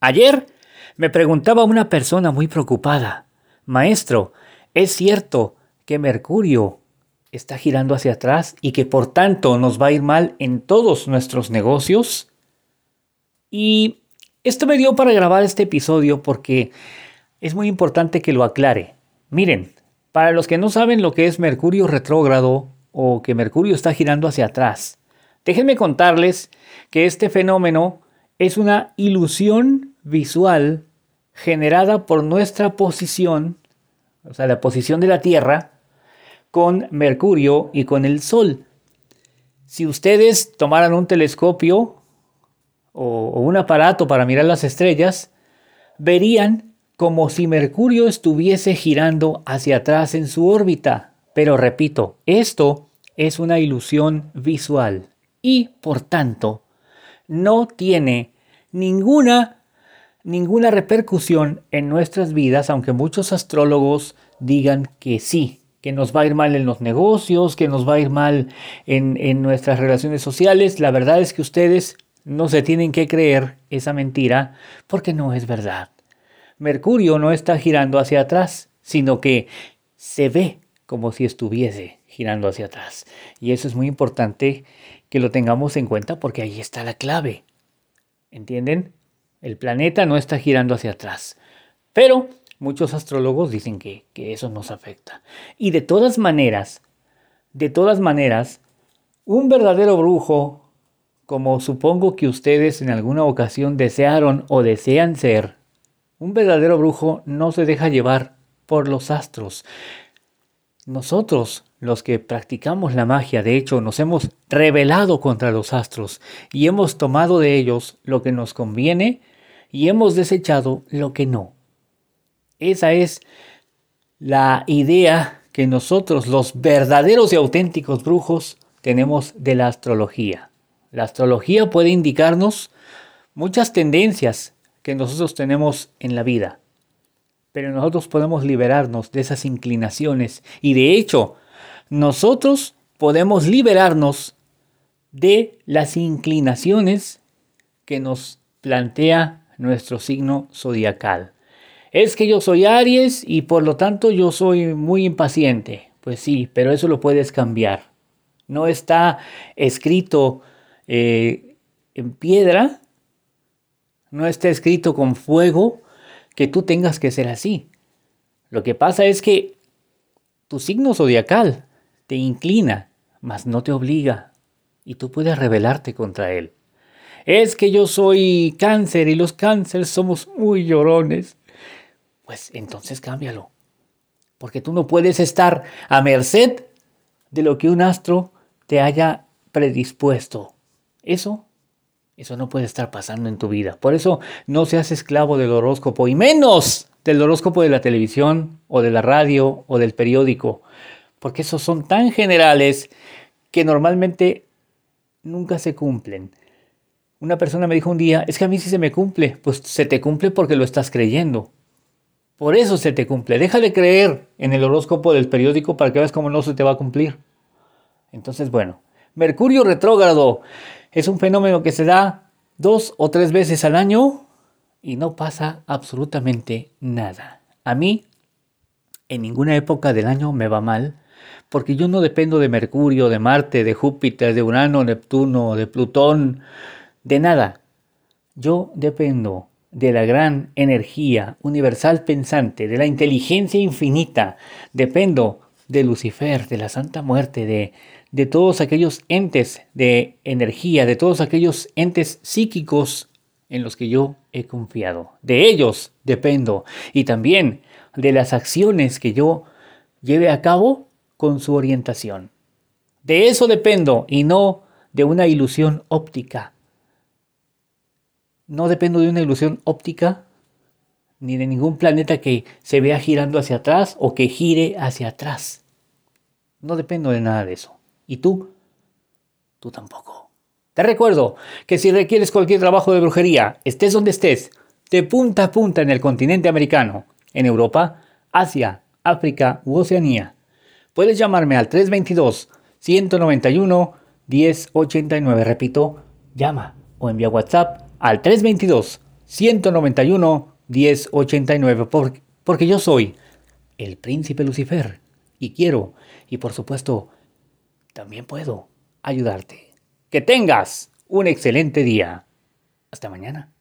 Ayer me preguntaba una persona muy preocupada, Maestro, ¿es cierto que Mercurio está girando hacia atrás y que por tanto nos va a ir mal en todos nuestros negocios? Y esto me dio para grabar este episodio porque es muy importante que lo aclare. Miren, para los que no saben lo que es Mercurio retrógrado o que Mercurio está girando hacia atrás, déjenme contarles que este fenómeno es una ilusión visual generada por nuestra posición, o sea, la posición de la Tierra, con Mercurio y con el Sol. Si ustedes tomaran un telescopio o, un aparato para mirar las estrellas, verían como si Mercurio estuviese girando hacia atrás en su órbita. Pero repito, esto es una ilusión visual y, por tanto, no tiene ninguna ninguna repercusión en nuestras vidas, aunque muchos astrólogos digan que sí, que nos va a ir mal en los negocios, que nos va a ir mal en, en nuestras relaciones sociales. La verdad es que ustedes no se tienen que creer esa mentira porque no es verdad. Mercurio no está girando hacia atrás, sino que se ve como si estuviese girando hacia atrás. Y eso es muy importante que lo tengamos en cuenta porque ahí está la clave. ¿Entienden? El planeta no está girando hacia atrás. Pero muchos astrólogos dicen que, que eso nos afecta. Y de todas maneras, de todas maneras, un verdadero brujo como supongo que ustedes en alguna ocasión desearon o desean ser, un verdadero brujo no se deja llevar por los astros. Nosotros, los que practicamos la magia, de hecho, nos hemos rebelado contra los astros y hemos tomado de ellos lo que nos conviene y hemos desechado lo que no. Esa es la idea que nosotros, los verdaderos y auténticos brujos, tenemos de la astrología. La astrología puede indicarnos muchas tendencias que nosotros tenemos en la vida, pero nosotros podemos liberarnos de esas inclinaciones y de hecho nosotros podemos liberarnos de las inclinaciones que nos plantea nuestro signo zodiacal. Es que yo soy Aries y por lo tanto yo soy muy impaciente. Pues sí, pero eso lo puedes cambiar. No está escrito eh, en piedra, no está escrito con fuego que tú tengas que ser así. Lo que pasa es que tu signo zodiacal te inclina, mas no te obliga, y tú puedes rebelarte contra él. Es que yo soy cáncer y los cánceres somos muy llorones. Pues entonces cámbialo. Porque tú no puedes estar a merced de lo que un astro te haya predispuesto. Eso, eso no puede estar pasando en tu vida. Por eso no seas esclavo del horóscopo y menos del horóscopo de la televisión o de la radio o del periódico. Porque esos son tan generales que normalmente nunca se cumplen. Una persona me dijo un día, es que a mí sí se me cumple. Pues se te cumple porque lo estás creyendo. Por eso se te cumple. Deja de creer en el horóscopo del periódico para que veas cómo no se te va a cumplir. Entonces, bueno, Mercurio retrógrado es un fenómeno que se da dos o tres veces al año y no pasa absolutamente nada. A mí, en ninguna época del año me va mal, porque yo no dependo de Mercurio, de Marte, de Júpiter, de Urano, Neptuno, de Plutón, de nada. Yo dependo de la gran energía universal pensante, de la inteligencia infinita. Dependo de Lucifer, de la Santa Muerte, de, de todos aquellos entes de energía, de todos aquellos entes psíquicos en los que yo he confiado. De ellos dependo y también de las acciones que yo lleve a cabo con su orientación. De eso dependo y no de una ilusión óptica. No dependo de una ilusión óptica ni de ningún planeta que se vea girando hacia atrás o que gire hacia atrás. No dependo de nada de eso. ¿Y tú? Tú tampoco. Te recuerdo que si requieres cualquier trabajo de brujería, estés donde estés, de punta a punta en el continente americano, en Europa, Asia, África u Oceanía, puedes llamarme al 322-191-1089. Repito, llama o envía WhatsApp al 322 191 1089 porque, porque yo soy el príncipe Lucifer y quiero y por supuesto también puedo ayudarte. Que tengas un excelente día. Hasta mañana.